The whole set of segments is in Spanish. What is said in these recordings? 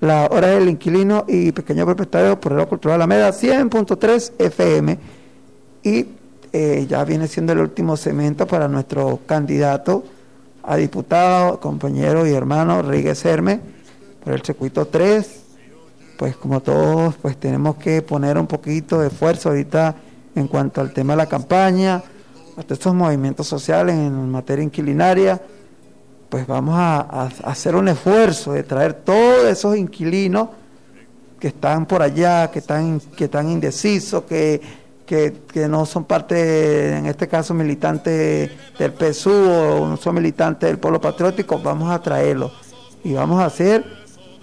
la hora del inquilino y pequeño propietario por el cultural Alameda 100.3 FM y eh, ya viene siendo el último cemento para nuestro candidato a diputado, compañero y hermano Ríguez Herme por el circuito 3 pues como todos pues tenemos que poner un poquito de esfuerzo ahorita en cuanto al tema de la campaña, a estos movimientos sociales en materia inquilinaria, pues vamos a, hacer un esfuerzo de traer todos esos inquilinos que están por allá, que están, que están indecisos, que, que, no son parte, en este caso, militantes del PSU o no son militantes del Pueblo Patriótico, vamos a traerlos. Y vamos a hacer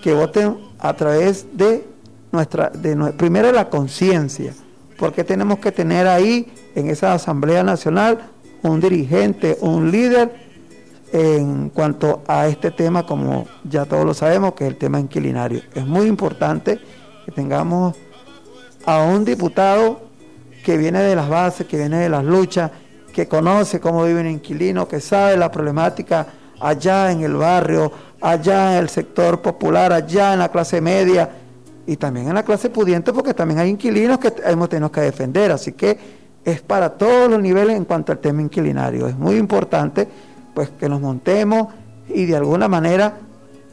que voten a través de nuestra, de, primero la conciencia, porque tenemos que tener ahí en esa Asamblea Nacional un dirigente, un líder en cuanto a este tema, como ya todos lo sabemos, que es el tema inquilinario. Es muy importante que tengamos a un diputado que viene de las bases, que viene de las luchas, que conoce cómo vive un inquilino, que sabe la problemática allá en el barrio, allá en el sector popular, allá en la clase media y también en la clase pudiente, porque también hay inquilinos que hemos tenido que defender. Así que es para todos los niveles en cuanto al tema inquilinario. Es muy importante pues que nos montemos y de alguna manera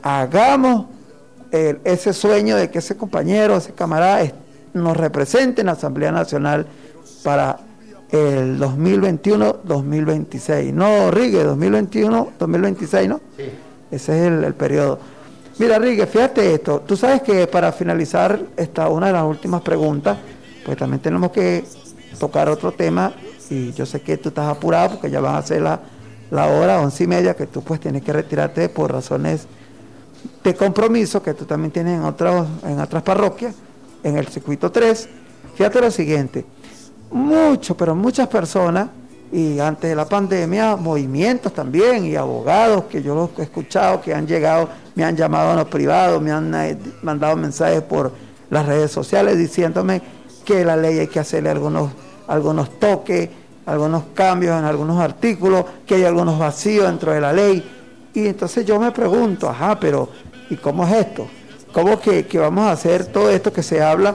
hagamos ese sueño de que ese compañero, ese camarada nos represente en la Asamblea Nacional para el 2021-2026. No, Rigue, 2021-2026, ¿no? Sí. Ese es el, periodo. Mira, Rigue, fíjate esto. Tú sabes que para finalizar esta una de las últimas preguntas, pues también tenemos que tocar otro tema y yo sé que tú estás apurado porque ya van a ser la, la hora once y media que tú pues tienes que retirarte por razones de compromiso que tú también tienes en, otros, en otras parroquias, en el circuito 3. Fíjate lo siguiente, mucho, pero muchas personas y antes de la pandemia movimientos también y abogados que yo los he escuchado que han llegado, me han llamado a los privados, me han eh, mandado mensajes por las redes sociales diciéndome que la ley hay que hacerle algunos, algunos toques, algunos cambios en algunos artículos, que hay algunos vacíos dentro de la ley. Y entonces yo me pregunto, ajá, pero ¿y cómo es esto? ¿Cómo que, que vamos a hacer todo esto que se habla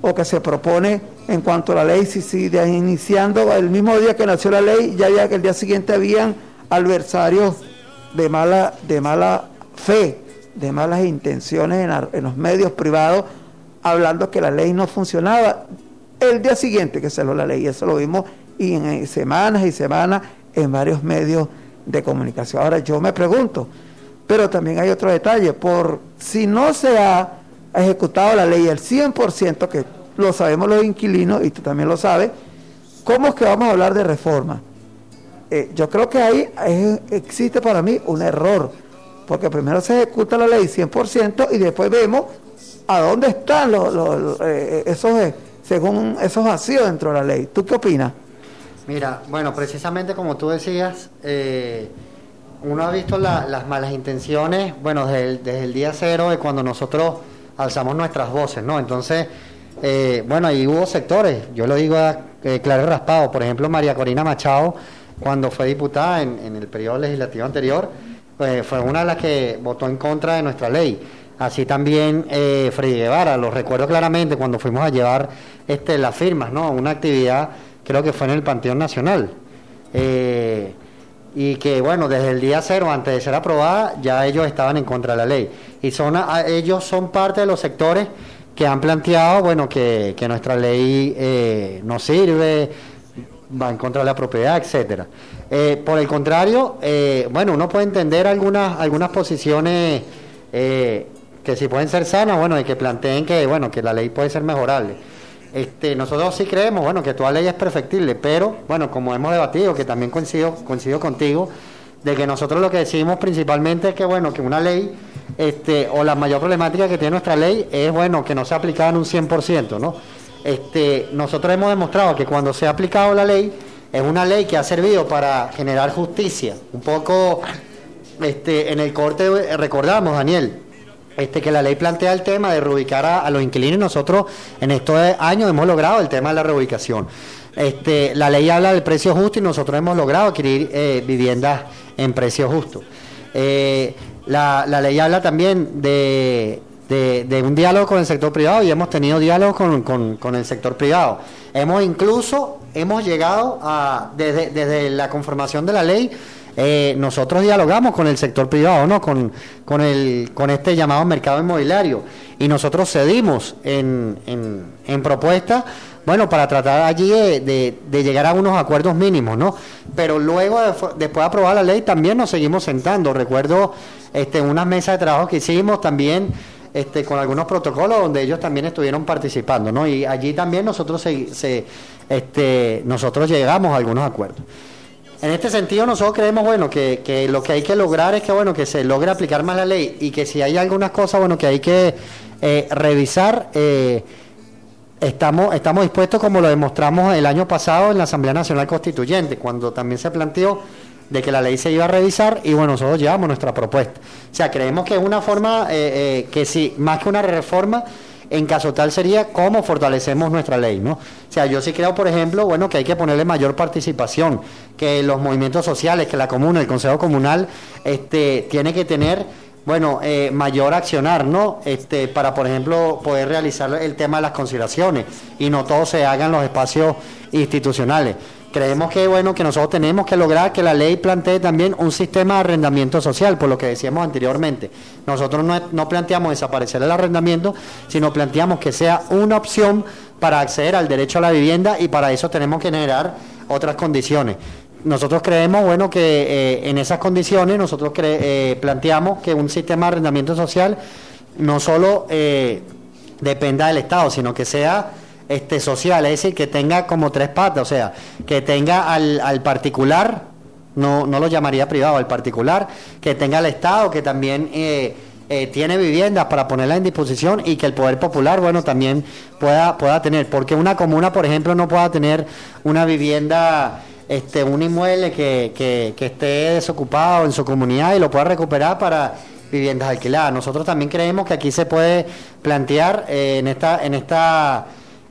o que se propone en cuanto a la ley, si, si iniciando el mismo día que nació la ley, ya, ya que el día siguiente habían adversarios de mala, de mala fe, de malas intenciones en, los medios privados, hablando que la ley no funcionaba. El día siguiente que salió la ley, eso lo vimos y en semanas y semanas en varios medios de comunicación. Ahora yo me pregunto, pero también hay otro detalle, por si no se ha ejecutado la ley al 100%, que lo sabemos los inquilinos y tú también lo sabes, ¿cómo es que vamos a hablar de reforma? Eh, yo creo que ahí existe para mí un error, porque primero se ejecuta la ley 100% y después vemos a dónde están los, eh, esos, eh, según esos vacíos dentro de la ley. ¿Tú qué opinas? Mira, bueno, precisamente como tú decías, uno ha visto las malas intenciones, bueno, desde el, día cero de cuando nosotros alzamos nuestras voces, ¿no? Entonces, eh, bueno, ahí hubo sectores, yo lo digo a eh, claro raspado, por ejemplo, María Corina Machado, cuando fue diputada en, el periodo legislativo anterior, pues, fue una de las que votó en contra de nuestra ley. Así también eh, Freddy Guevara, lo recuerdo claramente cuando fuimos a llevar este, las firmas, ¿no? Una actividad, creo que fue en el Panteón Nacional. Eh, y que bueno, desde el día cero, antes de ser aprobada, ya ellos estaban en contra de la ley. Y son ellos son parte de los sectores que han planteado, bueno, que, nuestra ley eh, no sirve, va en contra de la propiedad, etcétera. Eh, por el contrario, eh, bueno, uno puede entender algunas algunas posiciones que si pueden ser sanas, bueno, y que planteen que bueno que la ley puede ser mejorable. Este, nosotros sí creemos, bueno, que toda ley es perfectible, pero, bueno, como hemos debatido, que también coincido, coincido contigo, de que nosotros lo que decimos principalmente es que, bueno, que una ley, este, o la mayor problemática que tiene nuestra ley es, bueno, que no se ha aplicado en un 100%, ¿no? Este, nosotros hemos demostrado que cuando se ha aplicado la ley, es una ley que ha servido para generar justicia. Un poco, este, en el corte recordamos, Daniel, este, que la ley plantea el tema de reubicar a, los inquilinos nosotros en estos años hemos logrado el tema de la reubicación. Este, la ley habla del precio justo y nosotros hemos logrado adquirir eh, viviendas en precio justo. Eh, la, ley habla también de, un diálogo con el sector privado y hemos tenido diálogo con, el sector privado. Hemos incluso, hemos llegado a, desde, desde la conformación de la ley, eh, nosotros dialogamos con el sector privado, ¿no? Con, con, el, con este llamado mercado inmobiliario y nosotros cedimos en, en, propuestas bueno, para tratar allí de, de, llegar a unos acuerdos mínimos, ¿no? Pero luego, después de aprobar la ley, también nos seguimos sentando. Recuerdo este, unas mesas de trabajo que hicimos también este, con algunos protocolos donde ellos también estuvieron participando, ¿no? Y allí también nosotros, se, este, nosotros llegamos a algunos acuerdos. En este sentido, nosotros creemos, bueno, que, que, lo que hay que lograr es que, bueno, que se logre aplicar más la ley y que si hay algunas cosas, bueno, que hay que eh, revisar. Eh, estamos, estamos dispuestos, como lo demostramos el año pasado en la Asamblea Nacional Constituyente, cuando también se planteó de que la ley se iba a revisar y bueno, nosotros llevamos nuestra propuesta. O sea, creemos que es una forma eh, que sí, más que una reforma, en caso tal sería cómo fortalecemos nuestra ley, ¿no? O sea, yo sí creo, por ejemplo, bueno, que hay que ponerle mayor participación, que los movimientos sociales, que la comuna, el Consejo Comunal, este, tiene que tener bueno, eh, mayor accionar, ¿no? Este, para, por ejemplo, poder realizar el tema de las conciliaciones y no todo se haga en los espacios institucionales. Creemos que, bueno, que nosotros tenemos que lograr que la ley plantee también un sistema de arrendamiento social, por lo que decíamos anteriormente. Nosotros no, no planteamos desaparecer el arrendamiento, sino planteamos que sea una opción para acceder al derecho a la vivienda y para eso tenemos que generar otras condiciones nosotros creemos, bueno, que eh, en esas condiciones nosotros eh, planteamos que un sistema de arrendamiento social no solo eh, dependa del Estado, sino que sea este social, es decir, que tenga como tres patas, o sea, que tenga al, al particular, no, no lo llamaría privado, al particular, que tenga al Estado, que también tiene viviendas para ponerla en disposición y que el poder popular, bueno, también pueda, pueda tener, porque una comuna, por ejemplo, no pueda tener una vivienda este, un inmueble que, que, esté desocupado en su comunidad y lo pueda recuperar para viviendas alquiladas. Nosotros también creemos que aquí se puede plantear eh, en esta en esta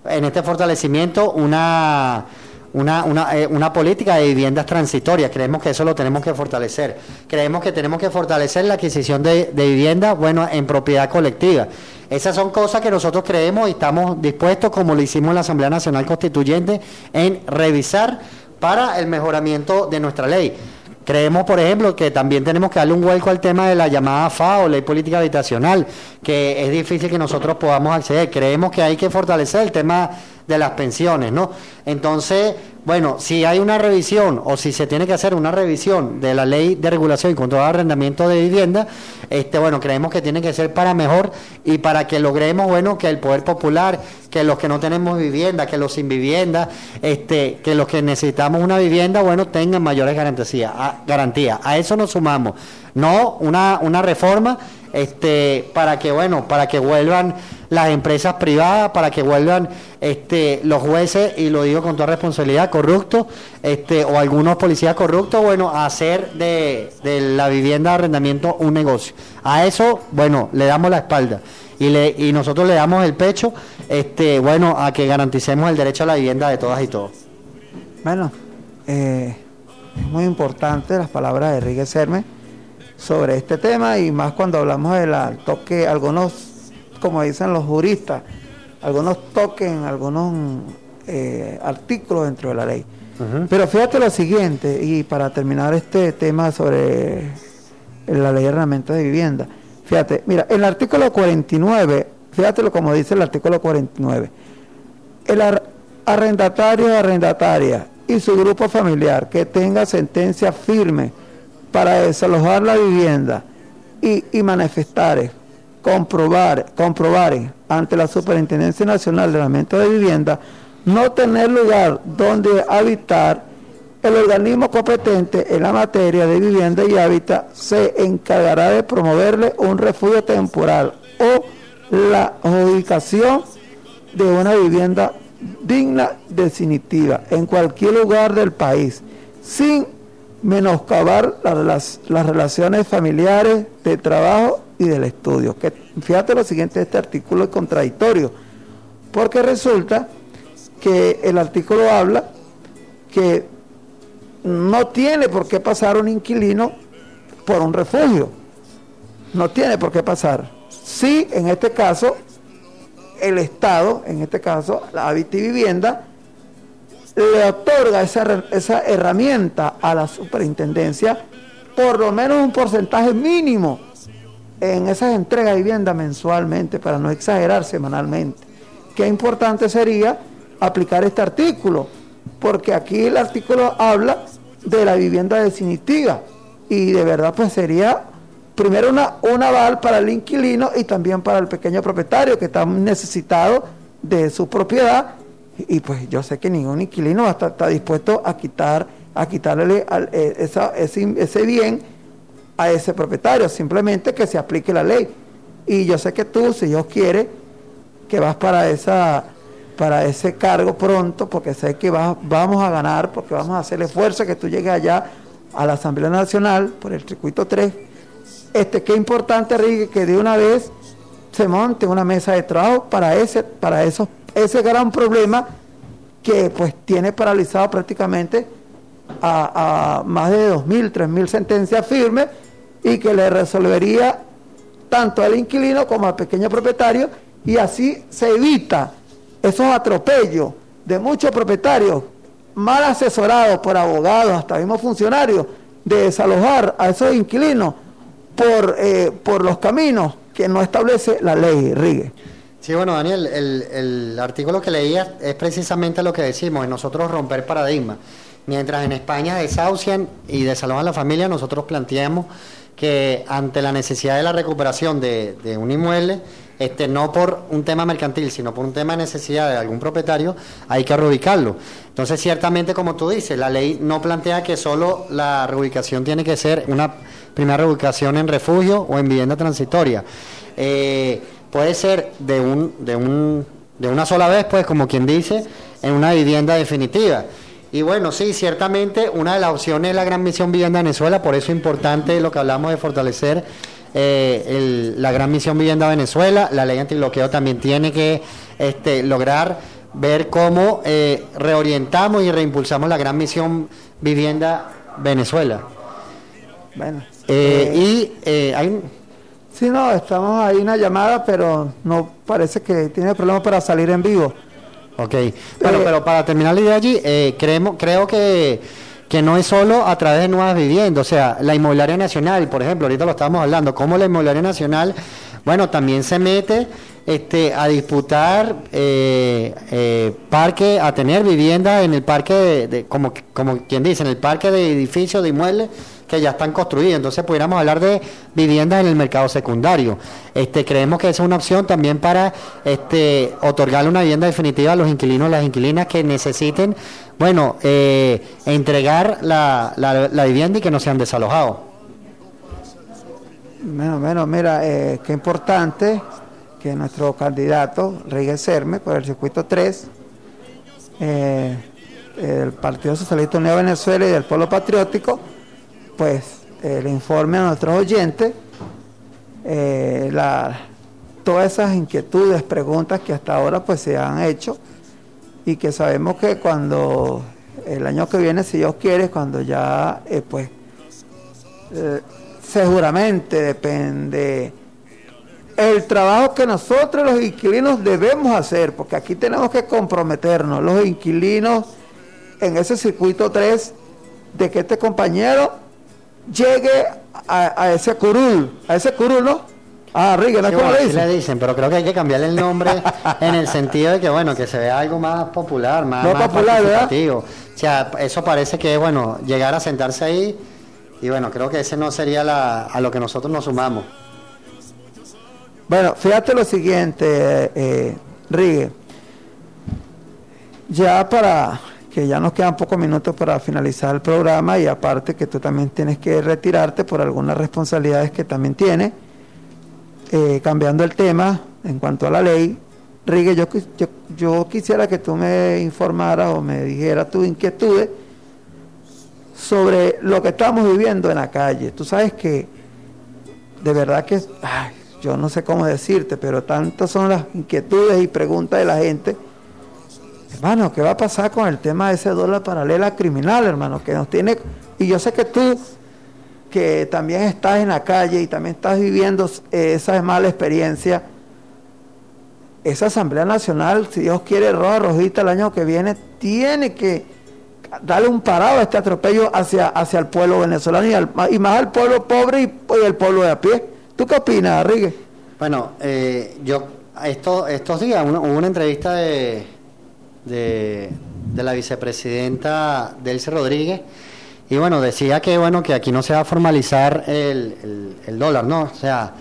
en este fortalecimiento una una, una, eh, una, política de viviendas transitorias. Creemos que eso lo tenemos que fortalecer. Creemos que tenemos que fortalecer la adquisición de, viviendas, bueno, en propiedad colectiva. Esas son cosas que nosotros creemos y estamos dispuestos, como lo hicimos en la Asamblea Nacional Constituyente, en revisar para el mejoramiento de nuestra ley. Creemos, por ejemplo, que también tenemos que darle un vuelco al tema de la llamada FAO, Ley Política Habitacional, que es difícil que nosotros podamos acceder. Creemos que hay que fortalecer el tema de las pensiones, ¿no? Entonces, bueno, si hay una revisión o si se tiene que hacer una revisión de la ley de regulación y control de arrendamiento de vivienda, este, bueno, creemos que tiene que ser para mejor y para que logremos, bueno, que el poder popular, que los que no tenemos vivienda, que los sin vivienda, este, que los que necesitamos una vivienda, bueno, tengan mayores garantías. A, garantía. a eso nos sumamos, no una, una reforma este, para que, bueno, para que vuelvan las empresas privadas, para que vuelvan este, los jueces, y lo digo con toda responsabilidad, corruptos, este, o algunos policías corruptos, bueno, a hacer de, la vivienda de arrendamiento un negocio. A eso, bueno, le damos la espalda. Y, le, y nosotros le damos el pecho, este, bueno, a que garanticemos el derecho a la vivienda de todas y todos. Bueno, eh, es muy importante las palabras de Enrique Serme sobre este tema y más cuando hablamos de la toque, algunos, como dicen los juristas, algunos toquen, algunos eh, artículos dentro de la ley. Pero fíjate lo siguiente, y para terminar este tema sobre la ley de arrendamiento de vivienda, fíjate, mira, el artículo 49, fíjate como dice el artículo 49, el arrendatario o arrendataria y su grupo familiar que tenga sentencia firme para desalojar la vivienda y, manifestar, comprobar, comprobar ante la Superintendencia Nacional de Arrendamiento de Vivienda no tener lugar donde habitar, el organismo competente en la materia de vivienda y hábitat se encargará de promoverle un refugio temporal o la adjudicación de una vivienda digna definitiva en cualquier lugar del país, sin menoscabar las, las relaciones familiares, de trabajo y del estudio. Que, fíjate lo siguiente, este artículo es contradictorio, porque resulta que el artículo habla que no tiene por qué pasar un inquilino por un refugio, no tiene por qué pasar. si en este caso el Estado, en este caso la Vivienda, le otorga esa, esa herramienta a la superintendencia, por lo menos un porcentaje mínimo en esas entregas de vivienda mensualmente, para no exagerar semanalmente. Qué importante sería aplicar este artículo, porque aquí el artículo habla de la vivienda definitiva y de verdad pues sería primero una, un aval para el inquilino y también para el pequeño propietario que está necesitado de su propiedad y, pues yo sé que ningún inquilino va estar, está dispuesto a quitar a quitarle eh, ese, ese bien a ese propietario, simplemente que se aplique la ley. Y yo sé que tú, si Dios quiere, que vas para esa para ese cargo pronto, porque sé que vamos a ganar, porque vamos a hacer esfuerzo que tú llegues allá a la Asamblea Nacional por el circuito 3. Este, qué importante, Rigue, que de una vez se monte una mesa de trabajo para ese, para eso, ese gran problema que pues tiene paralizado prácticamente a, más de 2.000, 3.000 sentencias firmes y que le resolvería tanto al inquilino como al pequeño propietario y así se evita esos atropellos de muchos propietarios mal asesorados por abogados, hasta mismos funcionarios, de desalojar a esos inquilinos por, eh, por los caminos que no establece la ley, Rigue. Sí, bueno, Daniel, el, artículo que leía es precisamente lo que decimos, en nosotros romper paradigmas. Mientras en España desahucian y desalojan la familia, nosotros planteamos que ante la necesidad de la recuperación de, un inmueble, este, no por un tema mercantil, sino por un tema de necesidad de algún propietario, hay que reubicarlo. Entonces, ciertamente, como tú dices, la ley no plantea que solo la reubicación tiene que ser una primera reubicación en refugio o en vivienda transitoria. Eh, puede ser de, un, de, un, de una sola vez, pues, como quien dice, en una vivienda definitiva. Y bueno, sí, ciertamente una de las opciones es la Gran Misión Vivienda Venezuela, por eso es importante lo que hablamos de fortalecer eh, la Gran Misión Vivienda Venezuela. La ley antibloqueo también tiene que este, lograr ver cómo eh, reorientamos y reimpulsamos la Gran Misión Vivienda Venezuela. Bueno. Eh, y hay... Sí, no, estamos ahí una llamada, pero no parece que tiene problemas para salir en vivo. Ok, bueno, eh, pero para terminar la idea allí, eh, creemos, creo que, que no es solo a través de nuevas viviendas, o sea, la inmobiliaria nacional, por ejemplo, ahorita lo estamos hablando, como la inmobiliaria nacional, bueno, también se mete este, a disputar eh, eh, parque, a tener vivienda en el parque, de, como, como quien dice, en el parque de edificios, de inmuebles que ya están construidos. Entonces pudiéramos hablar de viviendas en el mercado secundario. Este, creemos que esa es una opción también para este, otorgarle una vivienda definitiva a los inquilinos, las inquilinas que necesiten, bueno, eh, entregar la, la, vivienda y que no sean desalojados. Bueno, bueno, mira, eh, qué importante que nuestro candidato, Rigue Serme, por el circuito 3, eh, el Partido Socialista Unido Venezuela y del Pueblo Patriótico, pues el informe a nuestros oyentes eh, todas esas inquietudes, preguntas que hasta ahora pues se han hecho y que sabemos que cuando el año que viene, si Dios quiere, cuando ya eh, pues eh, seguramente depende el trabajo que nosotros los inquilinos debemos hacer, porque aquí tenemos que comprometernos, los inquilinos en ese circuito 3, de que este compañero llegue a, ese curul, a ese curul, ¿no? Ah, Rigue, ¿no es como le dicen? le dicen, pero creo que hay que cambiarle el nombre en el sentido de que, bueno, que se vea algo más popular, más, no popular, participativo. O sea, eso parece que, bueno, llegar a sentarse ahí y, bueno, creo que ese no sería la, a lo que nosotros nos sumamos. Bueno, fíjate lo siguiente, eh, Rigue. Ya para que ya nos quedan pocos minutos para finalizar el programa y aparte que tú también tienes que retirarte por algunas responsabilidades que también tienes. Eh, cambiando el tema en cuanto a la ley, Rigue, yo, yo, quisiera que tú me informaras o me dijeras tus inquietudes sobre lo que estamos viviendo en la calle. Tú sabes que de verdad que, yo no sé cómo decirte, pero tantas son las inquietudes y preguntas de la gente Hermano, ¿qué va a pasar con el tema de ese dólar paralela criminal, hermano? Que nos tiene. Y yo sé que tú que también estás en la calle y también estás viviendo esa mala experiencia, esa Asamblea Nacional, si Dios quiere, roja, rojita el año que viene, tiene que darle un parado a este atropello hacia, hacia el pueblo venezolano y, más al pueblo pobre y, el pueblo de a pie. ¿Tú qué opinas, Rigue? Bueno, eh, yo esto, estos días hubo una entrevista de, de, la vicepresidenta Delce Rodríguez y bueno, decía que bueno que aquí no se va a formalizar el, el, dólar, ¿no? O sea,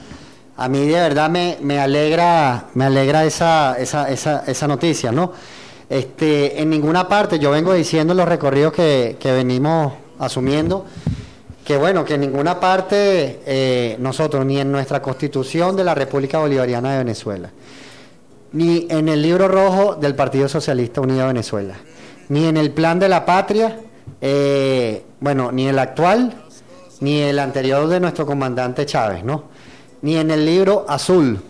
a mí de verdad me, me alegra, me alegra esa, esa, esa, esa noticia, ¿no? Este, en ninguna parte, yo vengo diciendo los recorridos que, venimos asumiendo, que bueno, que en ninguna parte eh, nosotros, ni en nuestra constitución de la República Bolivariana de Venezuela, ni en el libro rojo del Partido Socialista Unido de Venezuela, ni en el plan de la patria, eh, bueno, ni el actual, ni el anterior de nuestro comandante Chávez, ¿no? Ni en el libro azul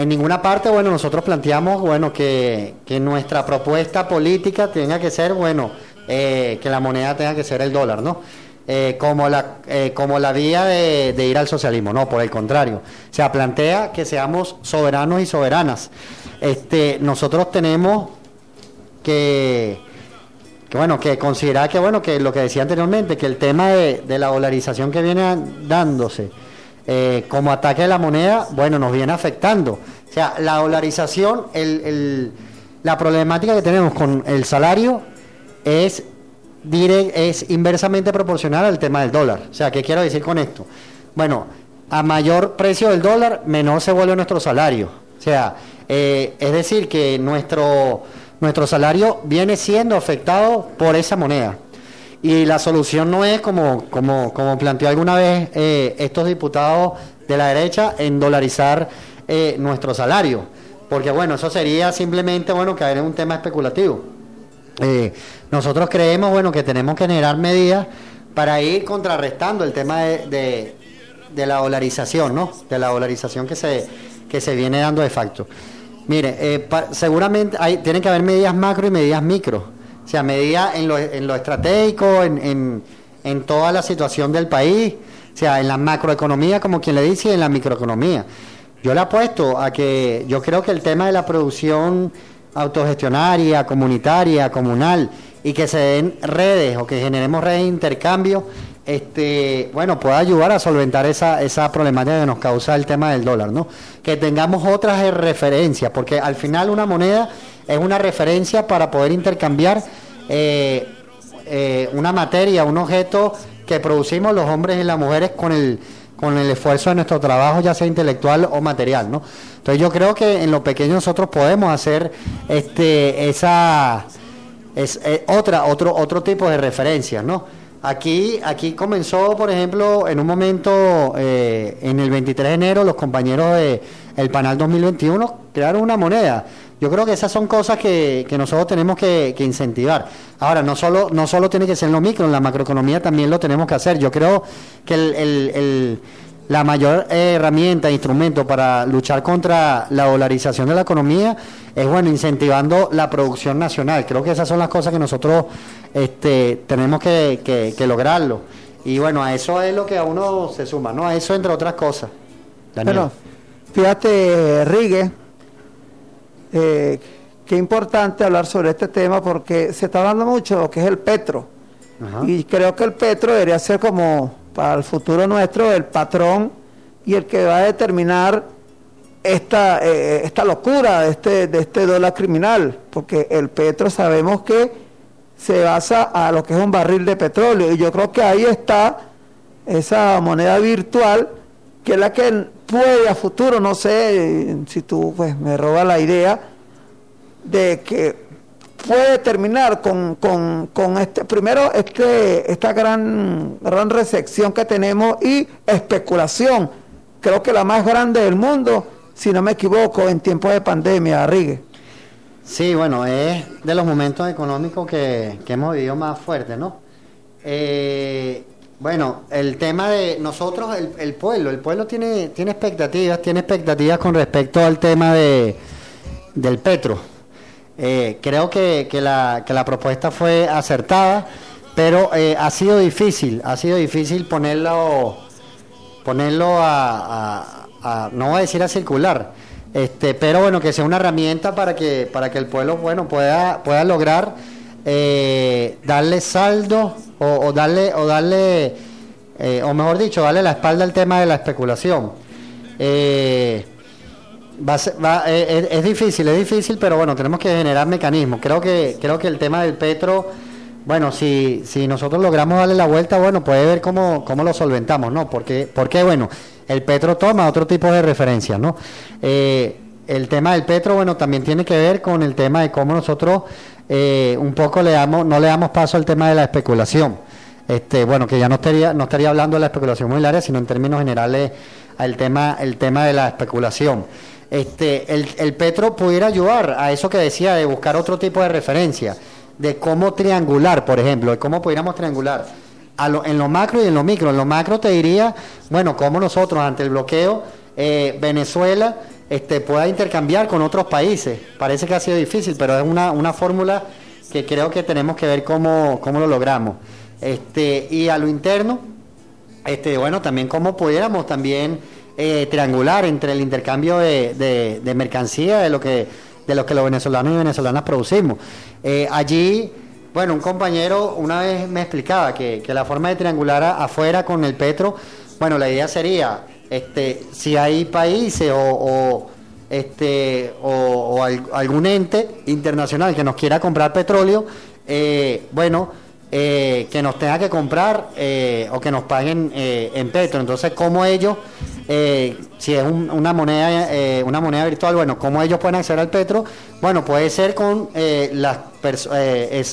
en ninguna parte, bueno, nosotros planteamos, bueno, que, nuestra propuesta política tenga que ser, bueno, eh, que la moneda tenga que ser el dólar, ¿no? Eh, como, la, eh, como la vía de, ir al socialismo, no, por el contrario. O sea, plantea que seamos soberanos y soberanas. Este, nosotros tenemos que, bueno, que considerar que, bueno, que lo que decía anteriormente, que el tema de, de la dolarización que viene dándose, eh, como ataque a la moneda, bueno, nos viene afectando. O sea, la dolarización, el, la problemática que tenemos con el salario es, es inversamente proporcional al tema del dólar. O sea, ¿qué quiero decir con esto? Bueno, a mayor precio del dólar, menor se vuelve nuestro salario. O sea, eh, es decir, que nuestro, nuestro salario viene siendo afectado por esa moneda. Y la solución no es, como, como, como planteó alguna vez eh, estos diputados de la derecha, en dolarizar eh, nuestro salario. Porque bueno, eso sería simplemente bueno caer en un tema especulativo. Nosotros creemos bueno que tenemos que generar medidas para ir contrarrestando el tema de, de, la dolarización, ¿no? De la dolarización que se, que se viene dando de facto. Mire, seguramente hay, tienen que haber medidas macro y medidas micro o sea, medida en lo, en lo estratégico, en, en, toda la situación del país, o sea, en la macroeconomía, como quien le dice, y en la microeconomía. Yo le apuesto a que yo creo que el tema de la producción autogestionaria, comunitaria, comunal, y que se den redes o que generemos redes de intercambio, este, bueno, pueda ayudar a solventar esa, esa problemática que nos causa el tema del dólar, ¿no? Que tengamos otras referencias, porque al final una moneda es una referencia para poder intercambiar eh, eh, una materia, un objeto que producimos los hombres y las mujeres con el, con el esfuerzo de nuestro trabajo, ya sea intelectual o material, ¿no? Entonces yo creo que en lo pequeño nosotros podemos hacer este esa es, eh, otra otro otro tipo de referencias, ¿no? Aquí aquí comenzó, por ejemplo, en un momento en el 23 de enero los compañeros de el Panal 2021 crearon una moneda yo creo que esas son cosas que, nosotros tenemos que, incentivar. Ahora, no solo, no solo tiene que ser lo micro, en la macroeconomía también lo tenemos que hacer. Yo creo que el, la mayor herramienta, instrumento para luchar contra la dolarización de la economía es, bueno, incentivando la producción nacional. Creo que esas son las cosas que nosotros este, tenemos que, lograrlo. Y bueno, a eso es lo que a uno se suma, ¿no? A eso entre otras cosas. Bueno, fíjate, Rigue, eh, qué importante hablar sobre este tema porque se está hablando mucho de lo que es el petro. Y creo que el petro debería ser como para el futuro nuestro el patrón y el que va a determinar esta, eh, esta locura de este, de este dólar criminal, porque el petro sabemos que se basa a lo que es un barril de petróleo. Y yo creo que ahí está esa moneda virtual que es la que puede a futuro, no sé si tú pues me robas la idea, de que puede terminar con, con, este, primero este, esta gran, gran recepción que tenemos y especulación, creo que la más grande del mundo, si no me equivoco, en tiempos de pandemia, Rigue. Sí, bueno, es de los momentos económicos que, que hemos vivido más fuertes, ¿no? Eh, bueno, el tema de nosotros, el, pueblo, el pueblo tiene, tiene expectativas, tiene expectativas con respecto al tema de, del petro. Eh, creo que, que, la, que la propuesta fue acertada, pero eh, ha sido difícil, ha sido difícil ponerlo, ponerlo a, no voy a decir a circular, este, pero bueno, que sea una herramienta para que, para que el pueblo, bueno, pueda, pueda lograr eh, darle saldo o, darle, o darle, o mejor dicho, darle la espalda al tema de la especulación. Es, difícil, es difícil, pero bueno, tenemos que generar mecanismos. Creo que, creo que el tema del petro, bueno, si, si nosotros logramos darle la vuelta, bueno, puede ver cómo, cómo lo solventamos, ¿no? Porque, porque bueno, el petro toma otro tipo de referencias, ¿no? Eh, el tema del petro, bueno, también tiene que ver con el tema de cómo nosotros eh, un poco le damos, no le damos paso al tema de la especulación. Este, bueno, que ya no estaría, no estaría hablando de la especulación inmobiliaria, sino en términos generales al tema, el tema de la especulación este, el, el Petro pudiera ayudar a eso que decía de buscar otro tipo de referencia, de cómo triangular, por ejemplo, de cómo pudiéramos triangular a lo, en lo macro y en lo micro. En lo macro te diría, bueno, cómo nosotros ante el bloqueo, eh, Venezuela este, pueda intercambiar con otros países. Parece que ha sido difícil, pero es una, una fórmula que creo que tenemos que ver cómo, cómo lo logramos. Este, y a lo interno, este, bueno, también cómo pudiéramos también eh, triangular entre el intercambio de, de, mercancía de lo que de lo que los venezolanos y venezolanas producimos. Eh, allí, bueno, un compañero una vez me explicaba que, la forma de triangular afuera con el petro, bueno, la idea sería, este, si hay países o, este o, algún ente internacional que nos quiera comprar petróleo, eh, bueno, que nos tenga que comprar o que nos paguen en petro. Entonces, ¿cómo ellos, si es una moneda una moneda virtual, bueno, cómo ellos pueden acceder al petro? Bueno, puede ser con las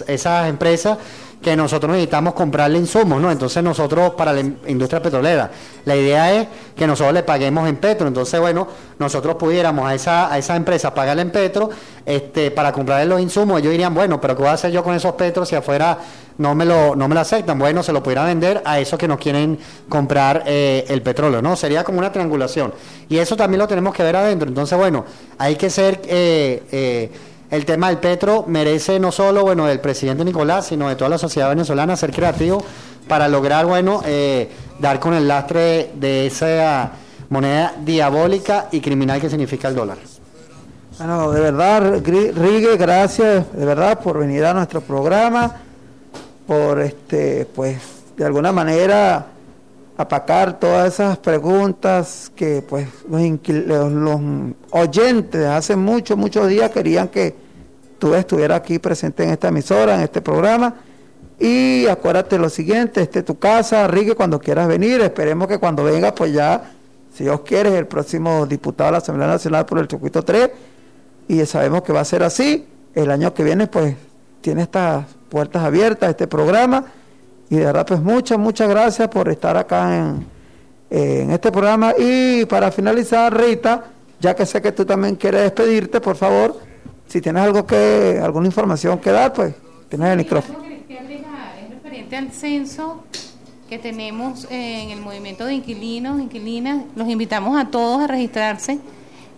esas empresas que nosotros necesitamos comprarle insumos, ¿no? Entonces nosotros para la industria petrolera, la idea es que nosotros le paguemos en petro, entonces bueno, nosotros pudiéramos a esa, a esa empresa pagarle en petro este, para comprarle los insumos, ellos dirían, bueno, pero ¿qué voy a hacer yo con esos petros si afuera no me lo, no me lo aceptan? Bueno, se lo pudiera vender a esos que nos quieren comprar eh, el petróleo, ¿no? Sería como una triangulación. Y eso también lo tenemos que ver adentro, entonces bueno, hay que ser... Eh, eh, el tema del petro merece no solo bueno del presidente Nicolás, sino de toda la sociedad venezolana ser creativo para lograr bueno eh, dar con el lastre de esa moneda diabólica y criminal que significa el dólar. Bueno, de verdad, Rigue, gracias de verdad por venir a nuestro programa, por este, pues, de alguna manera apacar todas esas preguntas que pues los, oyentes hace muchos, muchos días querían que tú estuvieras aquí presente en esta emisora, en este programa. Y acuérdate lo siguiente, este tu casa, Rigue, cuando quieras venir, esperemos que cuando venga, pues ya, si Dios quiere, el próximo diputado de la Asamblea Nacional por el circuito 3, y sabemos que va a ser así, el año que viene, pues, tiene estas puertas abiertas, este programa, y de verdad, pues muchas, muchas gracias por estar acá en, en este programa. Y para finalizar, Rita, ya que sé que tú también quieres despedirte, por favor, si tienes algo que, alguna información que dar, pues tienes el micrófono. Es referente al censo que tenemos en el movimiento de inquilinos, inquilinas. Los invitamos a todos a registrarse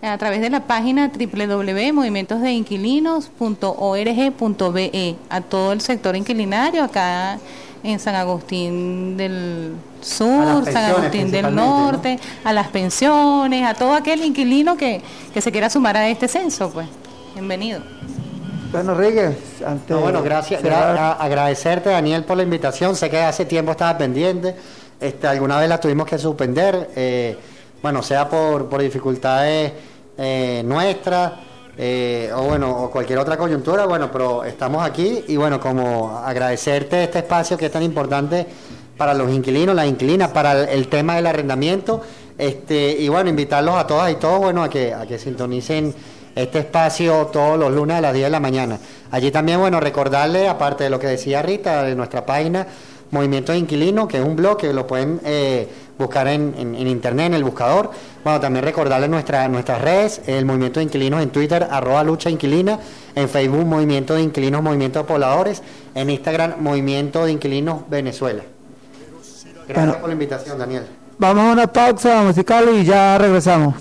a través de la página www.movimentosdeinquilinos.org.be a todo el sector inquilinario acá en San Agustín del Sur, San Agustín del Norte, a las pensiones, a todo aquel inquilino que, que se quiera sumar a este censo, pues. Bienvenido. Bueno, Ríguez, antes bueno, gracias, agradecerte, Daniel, por la invitación. Sé que hace tiempo estaba pendiente. Este, alguna vez la tuvimos que suspender, eh, bueno, sea por, por dificultades eh, nuestras eh, o bueno, o cualquier otra coyuntura, bueno, pero estamos aquí y bueno, como agradecerte este espacio que es tan importante para los inquilinos, las inquilinas, para el, tema del arrendamiento, este, y bueno, invitarlos a todas y todos, bueno, a que, a que sintonicen este espacio todos los lunes a las 10 de la mañana. Allí también, bueno, recordarle, aparte de lo que decía Rita, de nuestra página Movimiento de Inquilinos, que es un blog que lo pueden eh, buscar en, internet, en el buscador. Bueno, también recordarles nuestra, nuestras redes, el Movimiento de Inquilinos en Twitter, arroba lucha inquilina, en Facebook Movimiento de Inquilinos, Movimiento de Pobladores, en Instagram Movimiento de Inquilinos Venezuela. Gracias por la invitación, Daniel. Vamos a una pausa musical y ya regresamos.